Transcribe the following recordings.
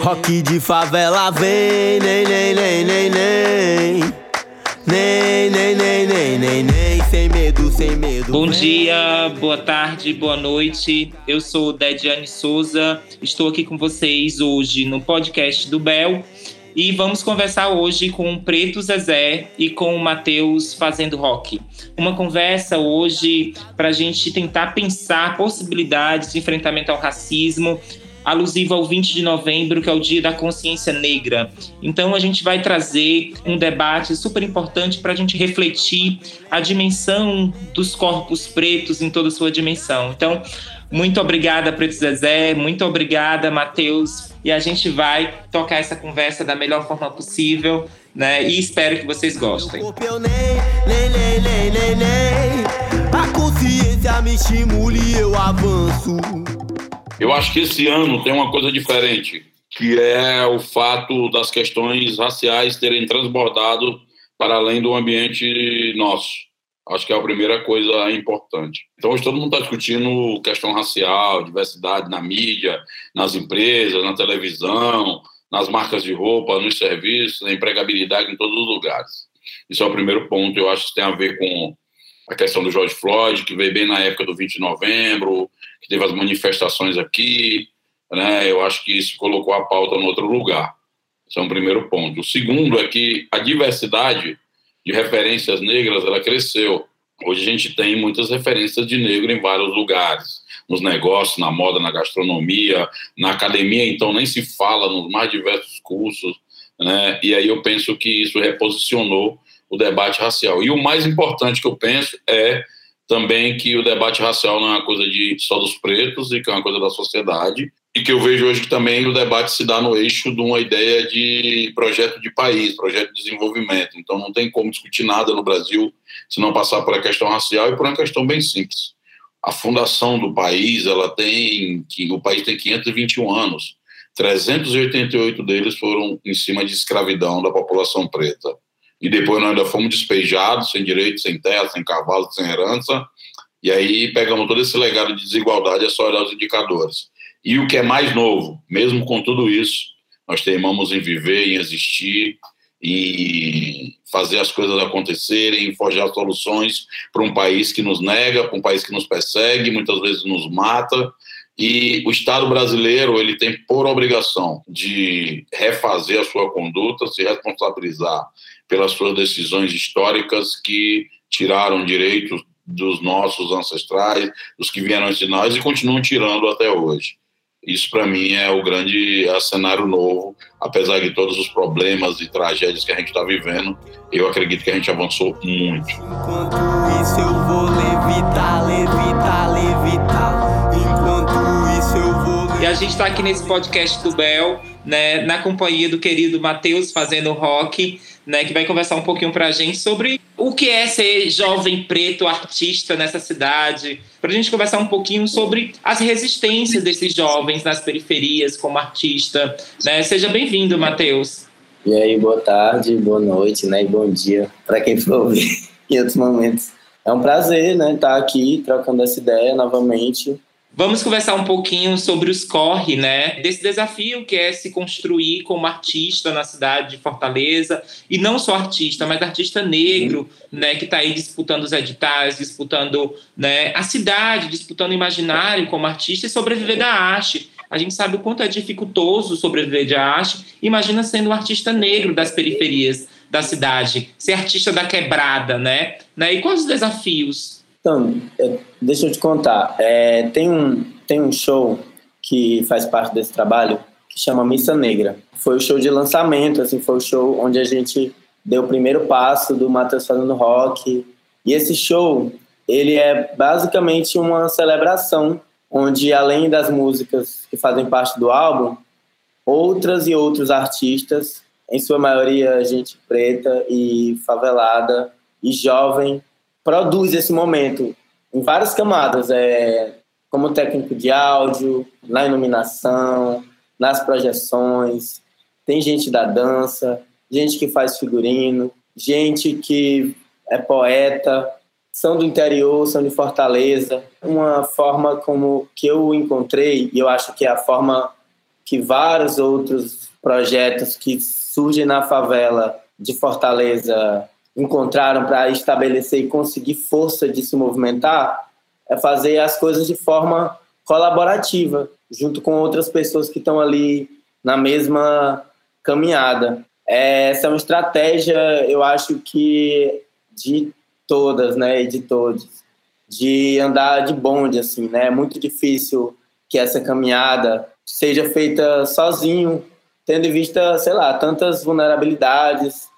Rock de favela vem, nem, nem, nem, nem, nem. Nem, nem, nem, nem, nem, nem, sem medo, sem medo. Bom dia, boa tarde, boa noite. Eu sou Dediane Souza, estou aqui com vocês hoje no podcast do Bel. E vamos conversar hoje com o Preto Zezé e com o Matheus Fazendo Rock. Uma conversa hoje para a gente tentar pensar possibilidades de enfrentamento ao racismo alusiva ao 20 de novembro, que é o Dia da Consciência Negra. Então, a gente vai trazer um debate super importante para a gente refletir a dimensão dos corpos pretos em toda a sua dimensão. Então, muito obrigada, Preto Zezé, muito obrigada, Matheus. E a gente vai tocar essa conversa da melhor forma possível, né? E espero que vocês gostem. A consciência me estimule e eu avanço. Eu acho que esse ano tem uma coisa diferente, que é o fato das questões raciais terem transbordado para além do ambiente nosso. Acho que é a primeira coisa importante. Então, hoje todo mundo está discutindo questão racial, diversidade na mídia, nas empresas, na televisão, nas marcas de roupa, nos serviços, na empregabilidade em todos os lugares. Isso é o primeiro ponto. Eu acho que tem a ver com a questão do George Floyd, que veio bem na época do 20 de novembro, que teve as manifestações aqui, né? Eu acho que isso colocou a pauta no outro lugar. Esse é um primeiro ponto. O segundo é que a diversidade de referências negras, ela cresceu. Hoje a gente tem muitas referências de negro em vários lugares, nos negócios, na moda, na gastronomia, na academia, então nem se fala nos mais diversos cursos, né? E aí eu penso que isso reposicionou o debate racial. E o mais importante que eu penso é também que o debate racial não é uma coisa de só dos pretos e que é uma coisa da sociedade e que eu vejo hoje que também o debate se dá no eixo de uma ideia de projeto de país, projeto de desenvolvimento. Então não tem como discutir nada no Brasil se não passar por a questão racial e por uma questão bem simples. A fundação do país, ela tem que o país tem 521 anos. 388 deles foram em cima de escravidão da população preta e depois nós ainda fomos despejados, sem direito, sem terra, sem cavalo, sem herança, e aí pegamos todo esse legado de desigualdade, é só olhar os indicadores. E o que é mais novo, mesmo com tudo isso, nós teimamos em viver, em existir, e fazer as coisas acontecerem, forjar soluções para um país que nos nega, para um país que nos persegue, muitas vezes nos mata. E o Estado brasileiro ele tem por obrigação de refazer a sua conduta, se responsabilizar pelas suas decisões históricas que tiraram direitos dos nossos ancestrais, dos que vieram antes de nós e continuam tirando até hoje. Isso, para mim, é o grande é cenário novo, apesar de todos os problemas e tragédias que a gente está vivendo, eu acredito que a gente avançou muito. Enquanto isso eu vou levitar, levitar, levitar. Enquanto isso eu vou. E a gente está aqui nesse podcast do Bel, né, na companhia do querido Matheus fazendo rock né, que vai conversar um pouquinho para a gente sobre o que é ser jovem preto artista nessa cidade, para a gente conversar um pouquinho sobre as resistências desses jovens nas periferias como artista. Né? Seja bem-vindo, Matheus. E aí, boa tarde, boa noite, né, e bom dia para quem for ouvir em outros momentos. É um prazer, né, estar aqui trocando essa ideia novamente Vamos conversar um pouquinho sobre os corre, né? Desse desafio que é se construir como artista na cidade de Fortaleza e não só artista, mas artista negro, uhum. né? Que está aí disputando os editais, disputando, né? A cidade, disputando o imaginário como artista e sobreviver da arte. A gente sabe o quanto é dificultoso sobreviver da arte. Imagina sendo um artista negro das periferias da cidade, ser artista da quebrada, né? né? E quais os desafios então, deixa eu te contar. É, tem, um, tem um show que faz parte desse trabalho que chama Missa Negra. Foi o show de lançamento, assim, foi o show onde a gente deu o primeiro passo do Matheus fazendo rock. E esse show, ele é basicamente uma celebração onde além das músicas que fazem parte do álbum, outras e outros artistas, em sua maioria gente preta e favelada e jovem, produz esse momento em várias camadas, é, como técnico de áudio, na iluminação, nas projeções. Tem gente da dança, gente que faz figurino, gente que é poeta. são do interior, são de Fortaleza. Uma forma como que eu encontrei, e eu acho que é a forma que vários outros projetos que surgem na favela de Fortaleza encontraram para estabelecer e conseguir força de se movimentar, é fazer as coisas de forma colaborativa, junto com outras pessoas que estão ali na mesma caminhada. Essa é uma estratégia, eu acho que de todas, né, e de todos, de andar de bonde, assim, né? É muito difícil que essa caminhada seja feita sozinho, tendo em vista, sei lá, tantas vulnerabilidades,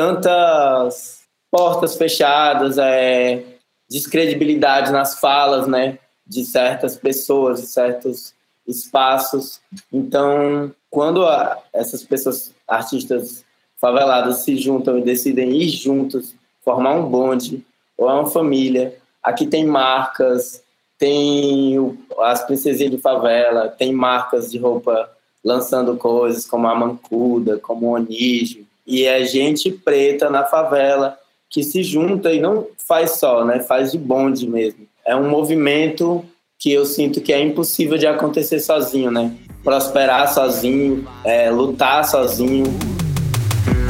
tantas portas fechadas, é, descredibilidade nas falas, né, de certas pessoas, de certos espaços. Então, quando a, essas pessoas, artistas faveladas, se juntam e decidem ir juntos, formar um bonde ou uma família, aqui tem marcas, tem o, as princesinhas de favela, tem marcas de roupa lançando coisas como a Mancuda, como o Onígio, e é gente preta na favela que se junta e não faz só, né? Faz de bonde mesmo. É um movimento que eu sinto que é impossível de acontecer sozinho, né? Prosperar sozinho, é, lutar sozinho.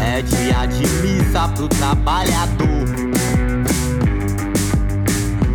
É dia de missa pro trabalhador.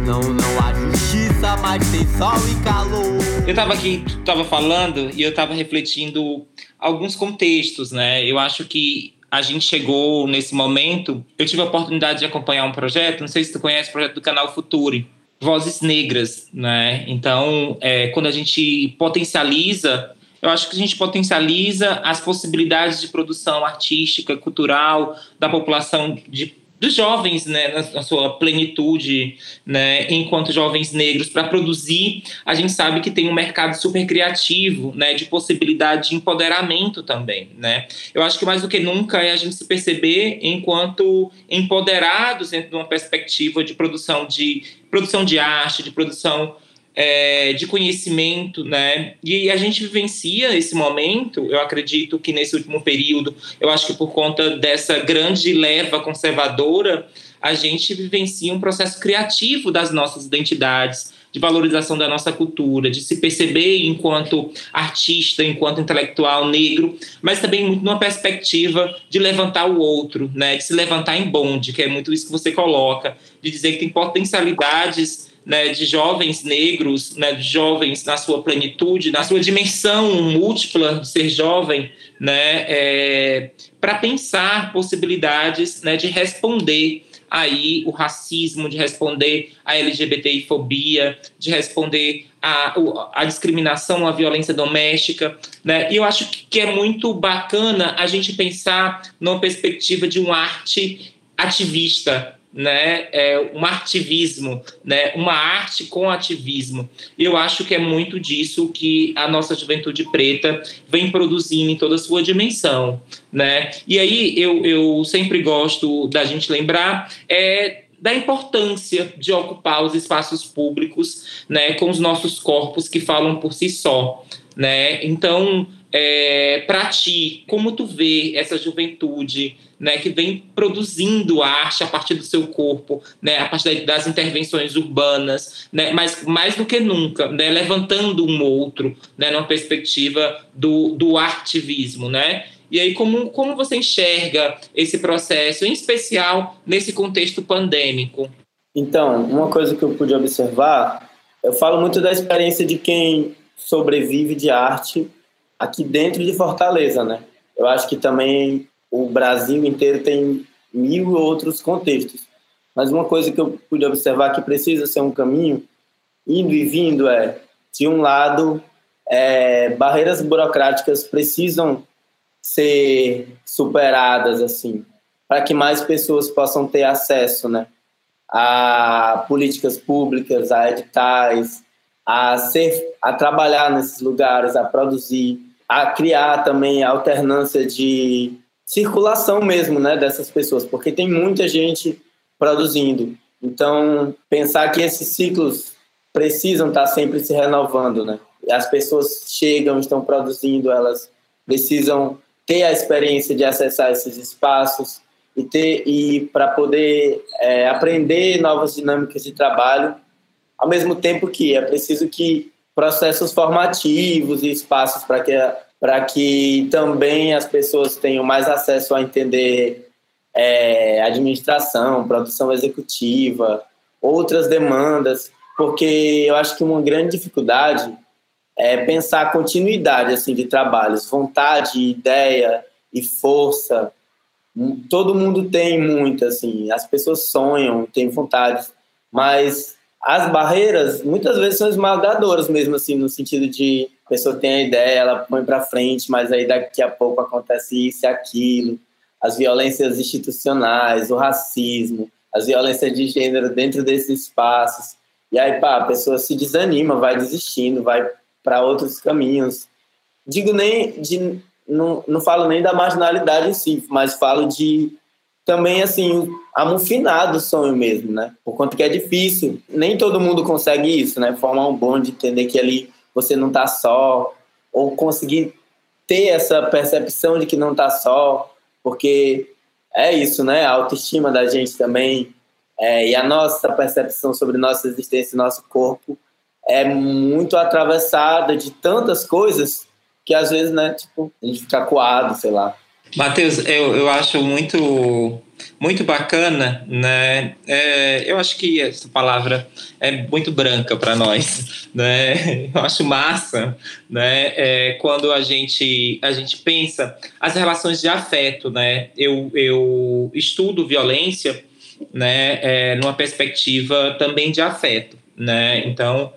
Não, não há justiça, mas tem sol e calor. Eu tava aqui, tava falando e eu tava refletindo alguns contextos, né? Eu acho que a gente chegou nesse momento. Eu tive a oportunidade de acompanhar um projeto, não sei se tu conhece o projeto do canal Futuri, Vozes Negras, né? Então, é, quando a gente potencializa, eu acho que a gente potencializa as possibilidades de produção artística, cultural da população de dos jovens, né, na, sua plenitude, né, enquanto jovens negros, para produzir, a gente sabe que tem um mercado super criativo, né, de possibilidade de empoderamento também, né. Eu acho que mais do que nunca é a gente se perceber enquanto empoderados dentro de uma perspectiva de produção de produção de arte, de produção é, de conhecimento, né? E a gente vivencia esse momento, eu acredito que nesse último período, eu acho que por conta dessa grande leva conservadora, a gente vivencia um processo criativo das nossas identidades, de valorização da nossa cultura, de se perceber enquanto artista, enquanto intelectual negro, mas também muito numa perspectiva de levantar o outro, né? De se levantar em bonde, que é muito isso que você coloca, de dizer que tem potencialidades né, de jovens negros, né, de jovens na sua plenitude, na sua dimensão múltipla de ser jovem, né, é, para pensar possibilidades né, de responder aí o racismo, de responder a LGBTI-fobia, de responder a discriminação, a violência doméstica, né? E eu acho que é muito bacana a gente pensar numa perspectiva de um arte ativista, né, é, um ativismo, né, uma arte com ativismo. Eu acho que é muito disso que a nossa juventude preta vem produzindo em toda a sua dimensão. Né? E aí eu, eu sempre gosto da gente lembrar é, da importância de ocupar os espaços públicos né, com os nossos corpos que falam por si só. Né? Então, é, para ti, como tu vê essa juventude né, que vem produzindo arte a partir do seu corpo, né, a partir das intervenções urbanas, né, mas mais do que nunca, né, levantando um outro, né, numa perspectiva do, do artivismo, né? E aí, como, como você enxerga esse processo, em especial nesse contexto pandêmico? Então, uma coisa que eu pude observar, eu falo muito da experiência de quem sobrevive de arte aqui dentro de Fortaleza, né? Eu acho que também o Brasil inteiro tem mil outros contextos. Mas uma coisa que eu pude observar que precisa ser um caminho, indo e vindo, é, de um lado, é, barreiras burocráticas precisam ser superadas, assim, para que mais pessoas possam ter acesso, né, a políticas públicas, a editais, a ser, a trabalhar nesses lugares, a produzir, a criar também alternância de circulação mesmo, né, dessas pessoas, porque tem muita gente produzindo. Então, pensar que esses ciclos precisam estar sempre se renovando, né? As pessoas chegam, estão produzindo, elas precisam ter a experiência de acessar esses espaços e ter e para poder é, aprender novas dinâmicas de trabalho, ao mesmo tempo que é preciso que processos formativos e espaços para que para que também as pessoas tenham mais acesso a entender é, administração, produção executiva, outras demandas, porque eu acho que uma grande dificuldade é pensar a continuidade assim de trabalhos, vontade, ideia e força. Todo mundo tem muito assim, as pessoas sonham, têm vontade, mas as barreiras muitas vezes são esmagadoras mesmo assim, no sentido de a pessoa tem a ideia, ela põe para frente, mas aí daqui a pouco acontece isso e aquilo, as violências institucionais, o racismo, as violências de gênero dentro desses espaços. E aí, pá, a pessoa se desanima, vai desistindo, vai para outros caminhos. Digo nem de não, não falo nem da marginalidade em si, mas falo de também assim amufinar do sonho mesmo, né? Por conta que é difícil, nem todo mundo consegue isso, né? Formar um bonde, entender que ali você não está só, ou conseguir ter essa percepção de que não está só, porque é isso, né? A autoestima da gente também é, e a nossa percepção sobre nossa existência, nosso corpo é muito atravessada de tantas coisas que às vezes, né, tipo, a gente fica coado, sei lá. Matheus, eu, eu acho muito muito bacana, né? É, eu acho que essa palavra é muito branca para nós, né? Eu acho massa, né? É, quando a gente a gente pensa as relações de afeto, né? Eu, eu estudo violência, né? É, numa perspectiva também de afeto, né? Então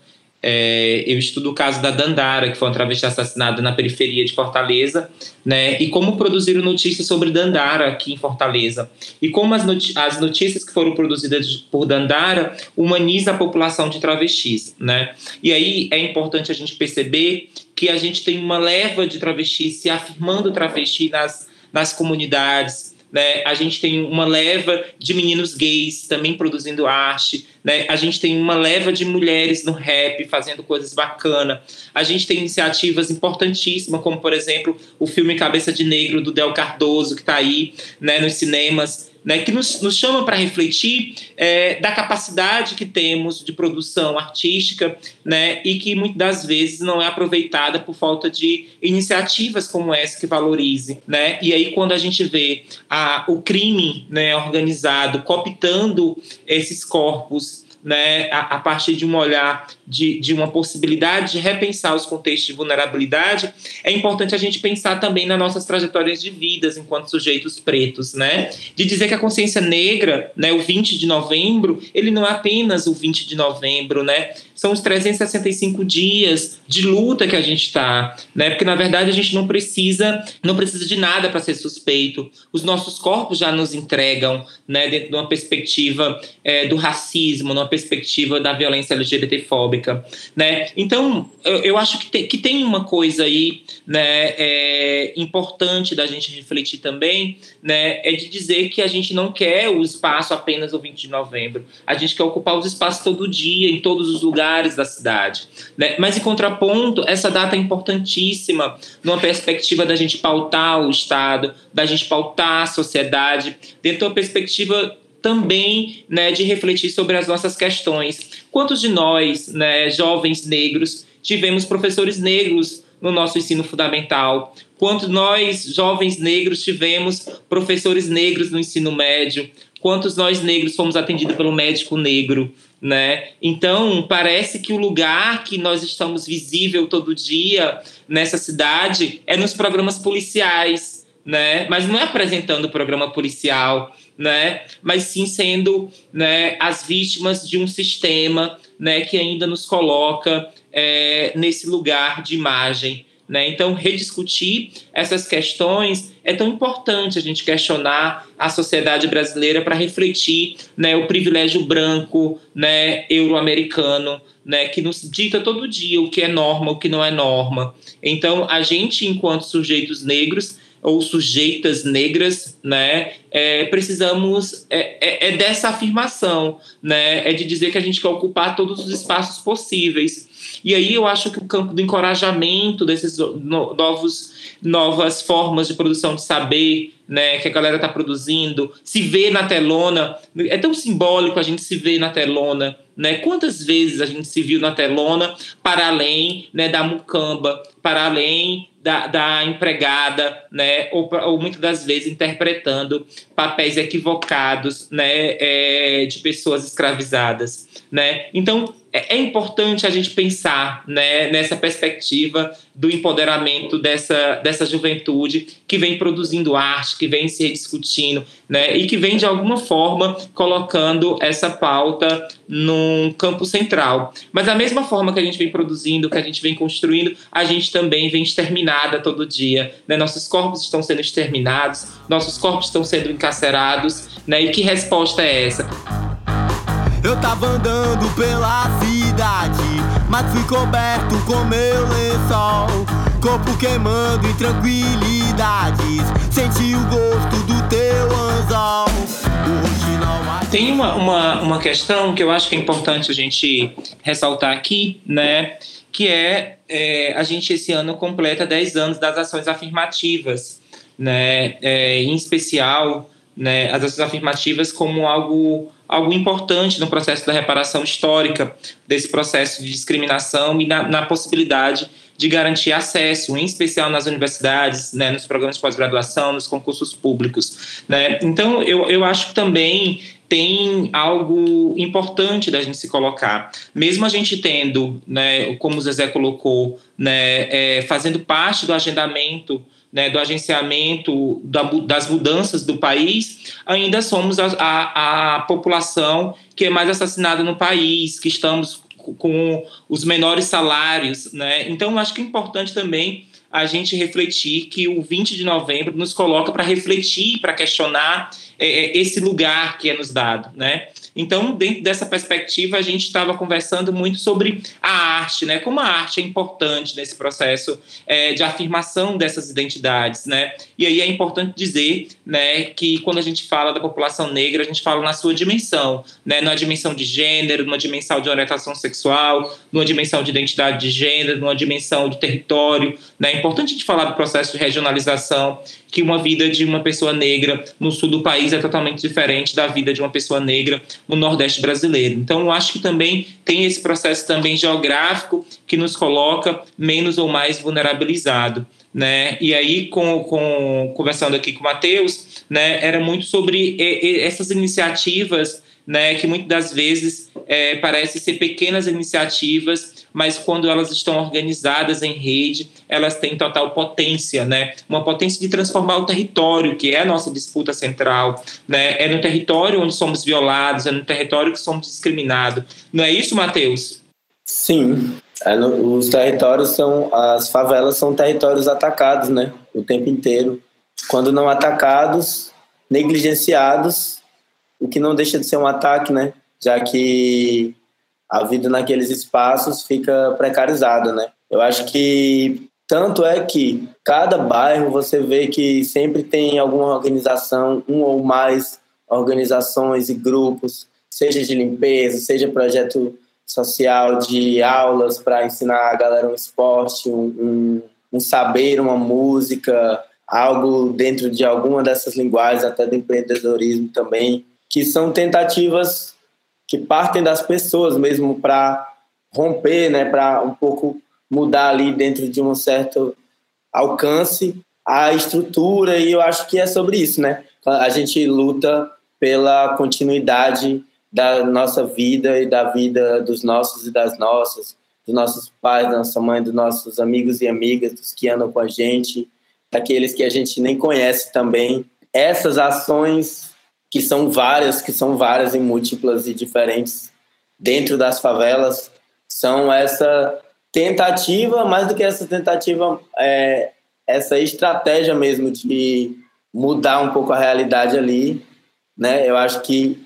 é, eu estudo o caso da Dandara, que foi uma travesti assassinada na periferia de Fortaleza, né? E como produziram notícias sobre Dandara aqui em Fortaleza. E como as, as notícias que foram produzidas por Dandara humanizam a população de travestis, né? E aí é importante a gente perceber que a gente tem uma leva de travestis se afirmando travesti nas, nas comunidades, né? A gente tem uma leva de meninos gays também produzindo arte, né? A gente tem uma leva de mulheres no rap fazendo coisas bacanas. A gente tem iniciativas importantíssimas, como por exemplo o filme Cabeça de Negro do Del Cardoso que está aí, né, nos cinemas né, que nos, nos chama para refletir é, da capacidade que temos de produção artística né, e que muitas das vezes não é aproveitada por falta de iniciativas como essa que valorize. Né? E aí, quando a gente vê a, o crime né, organizado cooptando esses corpos né, a, a, partir de um olhar de, de uma possibilidade de repensar os contextos de vulnerabilidade, é importante a gente pensar também nas nossas trajetórias de vidas enquanto sujeitos pretos, né? De dizer que a consciência negra, né, o 20 de novembro, ele não é apenas o 20 de novembro, né? São os 365 dias de luta que a gente está, né? Porque na verdade a gente não precisa, não precisa de nada para ser suspeito. Os nossos corpos já nos entregam, né? Dentro de uma perspectiva é, do racismo, numa perspectiva da violência LGBTfóbica, né? Então eu, eu acho que tem, que tem uma coisa aí, né? É, importante da gente refletir também, né? É de dizer que a gente não quer o espaço apenas o 20 de novembro. A gente quer ocupar os espaços todo dia, em todos os lugares lugares da cidade. Né? Mas, em contraponto, essa data é importantíssima numa perspectiva da gente pautar o Estado, da gente pautar a sociedade, dentro de uma perspectiva também né, de refletir sobre as nossas questões. Quantos de nós, né, jovens negros, tivemos professores negros no nosso ensino fundamental? Quantos nós, jovens negros, tivemos professores negros no ensino médio? Quantos nós negros fomos atendidos pelo médico negro? né? Então, parece que o lugar que nós estamos visível todo dia nessa cidade é nos programas policiais, né? Mas não é apresentando o programa policial, né? Mas sim sendo, né, as vítimas de um sistema, né, que ainda nos coloca é, nesse lugar de imagem, né? Então, rediscutir essas questões é tão importante a gente questionar a sociedade brasileira para refletir né, o privilégio branco, né, euro-americano, né, que nos dita todo dia o que é norma, o que não é norma. Então, a gente, enquanto sujeitos negros, ou sujeitas negras, né, é, precisamos é, é, é, dessa afirmação, né, é de dizer que a gente quer ocupar todos os espaços possíveis. E aí eu acho que o campo do encorajamento desses novos novas formas de produção de saber, né, que a galera está produzindo, se vê na telona, é tão simbólico a gente se ver na telona, né? Quantas vezes a gente se viu na telona para além, né, da mucamba, para além da, da empregada, né, ou, ou, muitas das vezes interpretando papéis equivocados, né, é, de pessoas escravizadas, né? Então é importante a gente pensar, né, nessa perspectiva do empoderamento dessa, dessa juventude que vem produzindo arte, que vem se rediscutindo, né, e que vem de alguma forma colocando essa pauta num campo central. Mas da mesma forma que a gente vem produzindo, que a gente vem construindo, a gente também vem exterminada todo dia, né? Nossos corpos estão sendo exterminados, nossos corpos estão sendo encarcerados, né? E que resposta é essa? Eu tava andando pela cidade, mas fui coberto com meu lençol. Corpo queimando em tranquilidades, senti o gosto do teu anzol. Tem uma, uma, uma questão que eu acho que é importante a gente ressaltar aqui, né? Que é, é a gente esse ano completa 10 anos das ações afirmativas, né? É, em especial, né, as ações afirmativas como algo algo importante no processo da reparação histórica desse processo de discriminação e na, na possibilidade de garantir acesso, em especial nas universidades, né, nos programas de pós-graduação, nos concursos públicos. Né? Então, eu, eu acho que também tem algo importante da gente se colocar. Mesmo a gente tendo, né, como o Zezé colocou, né, é, fazendo parte do agendamento né, do agenciamento da, das mudanças do país, ainda somos a, a, a, população que é mais assassinada no país, que estamos com os menores salários. Né? Então, acho que é importante também a gente refletir que o 20 de novembro nos coloca para refletir, para questionar é, é, esse lugar que é nos dado, né? Então, dentro dessa perspectiva, a gente estava conversando muito sobre a arte, né? Como a arte é importante nesse processo é, de afirmação dessas identidades, né? E aí é importante dizer, né, que quando a gente fala da população negra, a gente fala na sua dimensão, né? Numa dimensão de gênero, numa dimensão de orientação sexual, numa dimensão de identidade de gênero, numa dimensão de território, né? Importante a gente falar do processo de regionalização que uma vida de uma pessoa negra no sul do país é totalmente diferente da vida de uma pessoa negra no nordeste brasileiro. Então, eu acho que também tem esse processo também geográfico que nos coloca menos ou mais vulnerabilizado. Né? E aí, com, com, conversando aqui com o Matheus, né, era muito sobre essas iniciativas né, que muitas das vezes é, parecem ser pequenas iniciativas mas quando elas estão organizadas em rede, elas têm total potência, né? Uma potência de transformar o território, que é a nossa disputa central, né? É no território onde somos violados, é no território que somos discriminados. Não é isso, Matheus? Sim. É no, os territórios são, as favelas são territórios atacados, né? O tempo inteiro. Quando não atacados, negligenciados, o que não deixa de ser um ataque, né? Já que a vida naqueles espaços fica precarizada, né? Eu acho que tanto é que cada bairro você vê que sempre tem alguma organização, um ou mais organizações e grupos, seja de limpeza, seja projeto social de aulas para ensinar a galera um esporte, um, um, um saber, uma música, algo dentro de alguma dessas linguagens, até do empreendedorismo também, que são tentativas que partem das pessoas mesmo para romper, né, para um pouco mudar ali dentro de um certo alcance a estrutura e eu acho que é sobre isso, né? A gente luta pela continuidade da nossa vida e da vida dos nossos e das nossas, dos nossos pais, da nossa mãe, dos nossos amigos e amigas, dos que andam com a gente, daqueles que a gente nem conhece também. Essas ações que são várias, que são várias e múltiplas e diferentes dentro das favelas, são essa tentativa, mais do que essa tentativa, é, essa estratégia mesmo de mudar um pouco a realidade ali, né? Eu acho que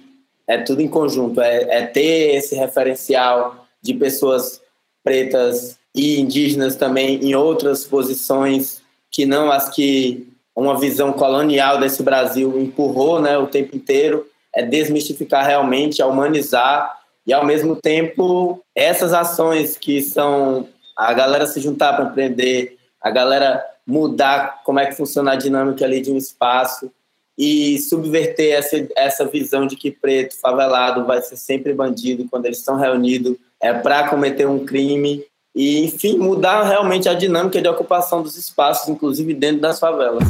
é tudo em conjunto, é, é ter esse referencial de pessoas pretas e indígenas também em outras posições que não as que uma visão colonial desse Brasil empurrou né, o tempo inteiro, é desmistificar realmente, é humanizar e, ao mesmo tempo, essas ações que são a galera se juntar para empreender, a galera mudar como é que funciona a dinâmica ali de um espaço e subverter essa, essa visão de que preto, favelado, vai ser sempre bandido quando eles estão reunidos é para cometer um crime e, enfim, mudar realmente a dinâmica de ocupação dos espaços, inclusive dentro das favelas.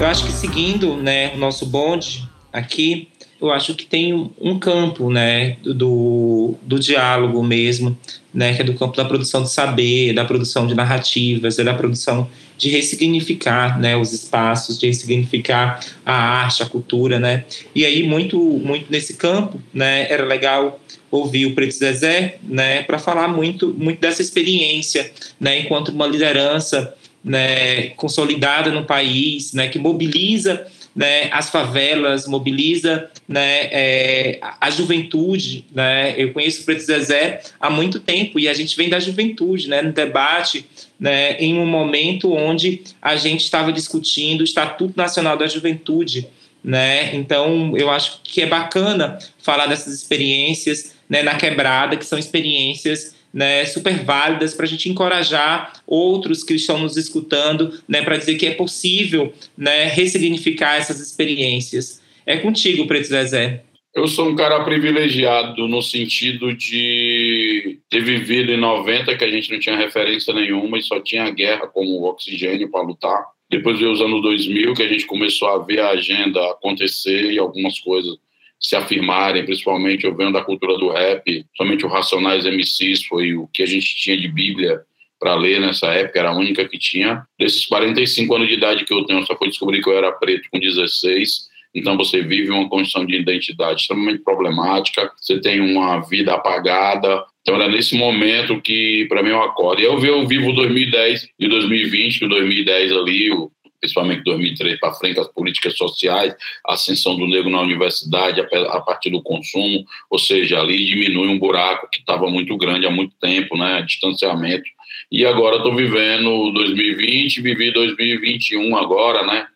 Eu acho que seguindo né, o nosso bonde aqui, eu acho que tem um campo, né, do, do diálogo mesmo, né, que é do campo da produção de saber, da produção de narrativas, é da produção de ressignificar, né, os espaços, de ressignificar a arte, a cultura, né, e aí muito, muito nesse campo, né, era legal ouvir o Preto Zezé, né, para falar muito, muito dessa experiência, né, enquanto uma liderança, né, consolidada no país, né, que mobiliza né, as favelas, mobiliza né, é, a juventude. Né? Eu conheço o Preto Zezé há muito tempo e a gente vem da juventude, né, no debate, né, em um momento onde a gente estava discutindo o Estatuto Nacional da Juventude. Né? Então, eu acho que é bacana falar dessas experiências né, na quebrada, que são experiências né, super válidas para a gente encorajar outros que estão nos escutando, né, para dizer que é possível né, ressignificar essas experiências. É contigo, Preto Zezé. Eu sou um cara privilegiado no sentido de ter vivido em 90, que a gente não tinha referência nenhuma e só tinha a guerra como oxigênio para lutar. Depois veio os anos 2000, que a gente começou a ver a agenda acontecer e algumas coisas se afirmarem, principalmente eu venho da cultura do rap, somente o Racionais MCs foi o que a gente tinha de Bíblia para ler nessa época, era a única que tinha. Desses 45 anos de idade que eu tenho, só foi descobrir que eu era preto com 16. Então você vive uma condição de identidade extremamente problemática, você tem uma vida apagada. Então era nesse momento que para mim eu acordo. E eu, vivo 2010 e 2020, que 2010 ali, o principalmente 2003 para frente, as políticas sociais, a ascensão do negro na universidade a partir do consumo, ou seja, ali diminui um buraco que estava muito grande há muito tempo, né, distanciamento. E agora estou vivendo 2020, vivi 2021 agora, né,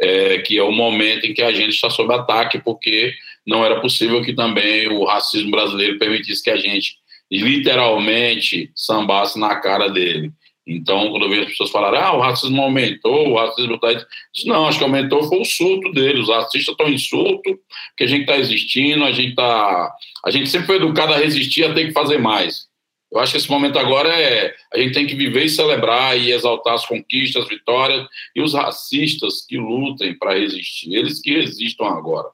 é, que é o momento em que a gente está sob ataque, porque não era possível que também o racismo brasileiro permitisse que a gente literalmente sambasse na cara dele. Então, quando eu vejo as pessoas falarem, ah, o racismo aumentou, o racismo está. Não, acho que aumentou foi o surto deles. Os racistas estão em surto, porque a gente está existindo, a gente está. A gente sempre foi educado a resistir, a ter que fazer mais. Eu acho que esse momento agora é. A gente tem que viver e celebrar e exaltar as conquistas, as vitórias, e os racistas que lutem para resistir, eles que resistam agora.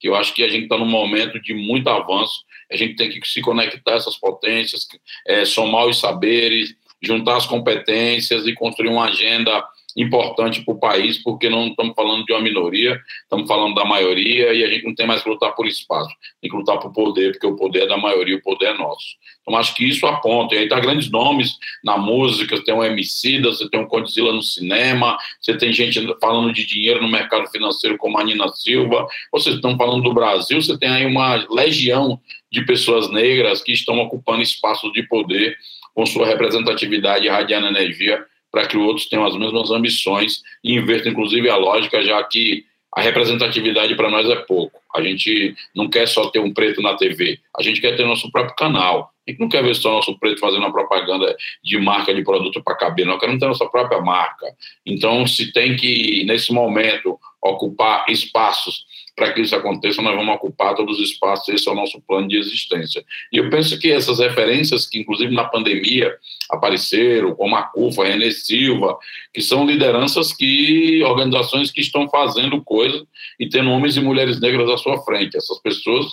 Que eu acho que a gente está num momento de muito avanço, a gente tem que se conectar a essas potências, é, somar os saberes juntar as competências e construir uma agenda importante para o país, porque não estamos falando de uma minoria, estamos falando da maioria e a gente não tem mais que lutar por espaço, tem que lutar por poder, porque o poder é da maioria, o poder é nosso. Então acho que isso aponta. E aí tá grandes nomes na música, você tem um MC, você tem um Condzilla no cinema, você tem gente falando de dinheiro no mercado financeiro como a Nina Silva, vocês estão falando do Brasil, você tem aí uma legião de pessoas negras que estão ocupando espaços de poder com sua representatividade irradiando energia para que outros tenham as mesmas ambições e invertam, inclusive, a lógica, já que a representatividade para nós é pouco. A gente não quer só ter um preto na TV, a gente quer ter nosso próprio canal. A gente não quer ver só nosso preto fazendo uma propaganda de marca de produto para cabelo, não queremos ter nossa própria marca. Então, se tem que, nesse momento, ocupar espaços para que isso aconteça, nós vamos ocupar todos os espaços, esse é o nosso plano de existência. E eu penso que essas referências que, inclusive, na pandemia apareceram, como a CUFA, a René Silva, que são lideranças que, organizações que estão fazendo coisas e tendo homens e mulheres negras à sua frente. Essas pessoas,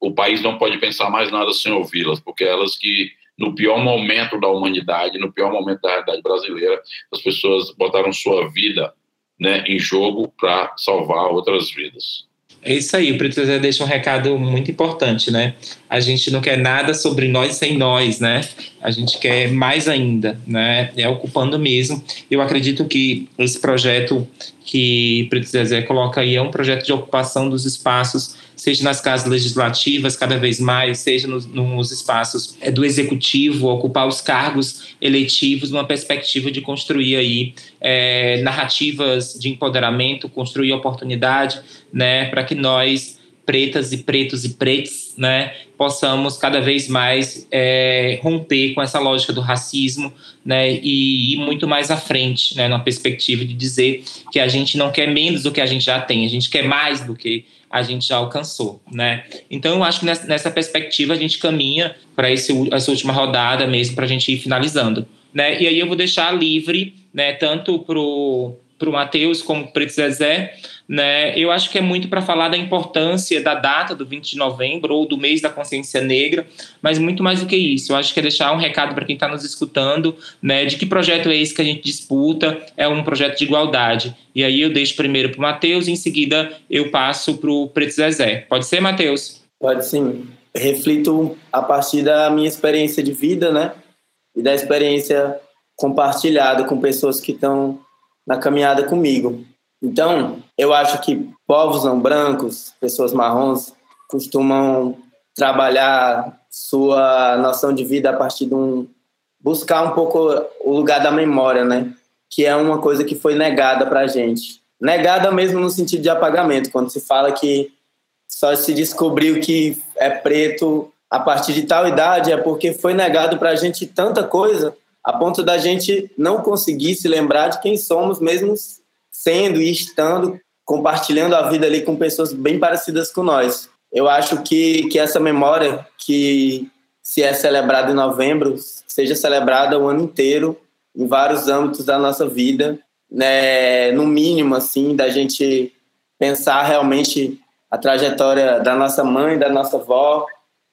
o país não pode pensar mais nada sem ouvi-las, porque elas que no pior momento da humanidade, no pior momento da realidade brasileira, as pessoas botaram sua vida né, em jogo para salvar outras vidas. É isso aí, o Preto Zezé deixa um recado muito importante, né? A gente não quer nada sobre nós sem nós, né? A gente quer mais ainda, né? É ocupando mesmo. Eu acredito que esse projeto que Preto Zezé coloca aí é um projeto de ocupação dos espaços seja nas casas legislativas, cada vez mais, seja nos, nos espaços é, do executivo, ocupar os cargos eletivos, numa perspectiva de construir aí é, narrativas de empoderamento, construir oportunidade, né, para que nós pretas e pretos e pretos, né, possamos cada vez mais é, romper com essa lógica do racismo, né, e ir muito mais à frente, né, numa perspectiva de dizer que a gente não quer menos do que a gente já tem, a gente quer mais do que a gente já alcançou, né? Então eu acho que nessa, perspectiva a gente caminha para essa última rodada mesmo para a gente ir finalizando, né? E aí eu vou deixar livre, né? Tanto pro pro Matheus como pro Preto Zezé, né? Eu acho que é muito para falar da importância da data do 20 de novembro ou do mês da consciência negra, mas muito mais do que isso. Eu acho que é deixar um recado para quem está nos escutando, né, de que projeto é esse que a gente disputa, é um projeto de igualdade. E aí eu deixo primeiro para o Matheus, em seguida eu passo para o Preto Zezé. Pode ser, Matheus? Pode sim. Reflito a partir da minha experiência de vida, né? E da experiência compartilhada com pessoas que estão na caminhada comigo. Então, eu acho que povos não brancos, pessoas marrons, costumam trabalhar sua noção de vida a partir de um buscar um pouco o lugar da memória, né? Que é uma coisa que foi negada para a gente. Negada mesmo no sentido de apagamento, quando se fala que só se descobriu que é preto a partir de tal idade, é porque foi negado para a gente tanta coisa, a ponto da gente não conseguir se lembrar de quem somos, mesmo sendo e estando compartilhando a vida ali com pessoas bem parecidas com nós. Eu acho que, que essa memória que se é celebrada em novembro seja celebrada o ano inteiro em vários âmbitos da nossa vida, né? no mínimo assim da gente pensar realmente a trajetória da nossa mãe, da nossa avó,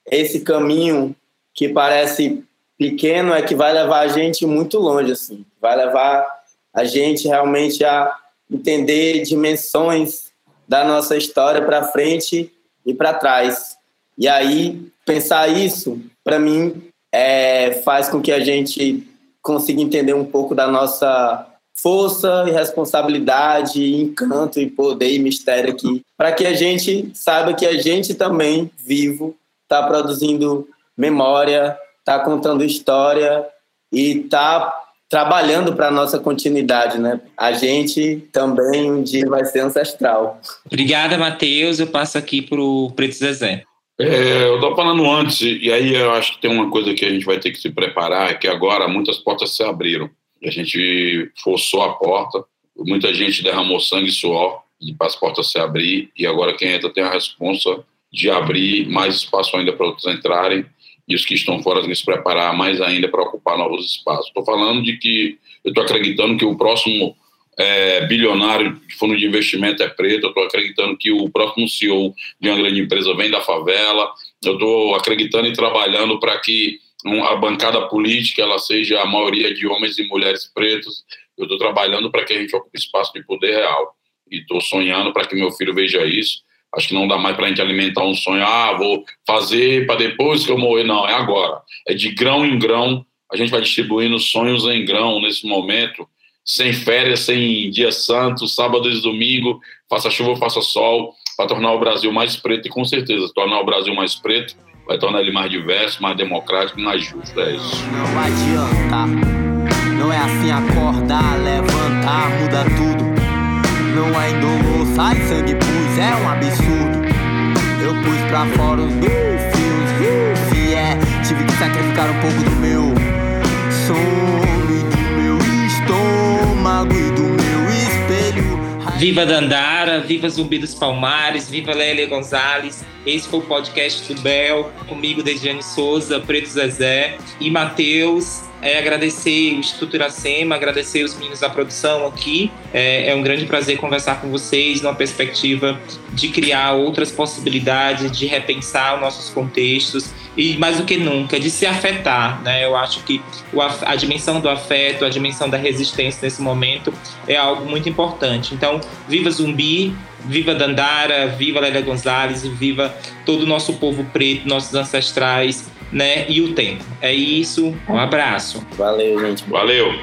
esse caminho que parece pequeno é que vai levar a gente muito longe assim, vai levar a gente realmente a entender dimensões da nossa história para frente e para trás. E aí, pensar isso, para mim, é, faz com que a gente consiga entender um pouco da nossa força e responsabilidade, encanto e poder e mistério aqui, para que a gente saiba que a gente também, vivo, está produzindo memória, está contando história e está trabalhando para a nossa continuidade, né? A gente também um dia vai ser ancestral. Obrigada, Matheus. Eu passo aqui para o Preto Zezé. É, eu estou falando antes, e aí eu acho que tem uma coisa que a gente vai ter que se preparar, é que agora muitas portas se abriram. A gente forçou a porta, muita gente derramou sangue e suor para as portas se abrir, e agora quem entra tem a responsa de abrir mais espaço ainda para outros entrarem, e os que estão fora têm que se preparar mais ainda para ocupar novos espaços. Estou falando de que eu estou acreditando que o próximo é, bilionário de fundo de investimento é preto, eu estou acreditando que o próximo CEO de uma grande empresa vem da favela, eu estou acreditando e trabalhando para que a bancada política ela seja a maioria de homens e mulheres pretos, eu estou trabalhando para que a gente ocupe espaço de poder real e estou sonhando para que meu filho veja isso Acho que não dá mais para a gente alimentar um sonho, ah, vou fazer para depois que eu morrer. Não, é agora. É de grão em grão. A gente vai distribuindo sonhos em grão nesse momento, sem férias, sem dia santo, sábado e domingo, faça chuva, faça sol, para tornar o Brasil mais preto e com certeza tornar o Brasil mais preto vai tornar ele mais diverso, mais democrático, mais justo. É isso. Não adianta, não é assim acordar, levantar, muda tudo. Não indolor, sai sangue pus, é um absurdo. Eu pus pra fora os é, tive que sacrificar um pouco do meu sono e do meu estômago e do meu espelho. Viva Dandara, viva Zumbi dos Palmares, viva Lélia Gonzalez. Esse foi o podcast do Bel, comigo, Dejiane Souza, Preto Zezé e Matheus é agradecer o Instituto Iracema, agradecer os meninos da produção aqui. É, é, um grande prazer conversar com vocês numa perspectiva de criar outras possibilidades, de repensar os nossos contextos e mais do que nunca de se afetar, né? Eu acho que o, a dimensão do afeto, a dimensão da resistência nesse momento é algo muito importante. Então, viva Zumbi, Viva Dandara, viva Lélia Gonzalez, viva todo o nosso povo preto, nossos ancestrais, né? E o tempo. É isso. Um abraço. Valeu, gente. Valeu.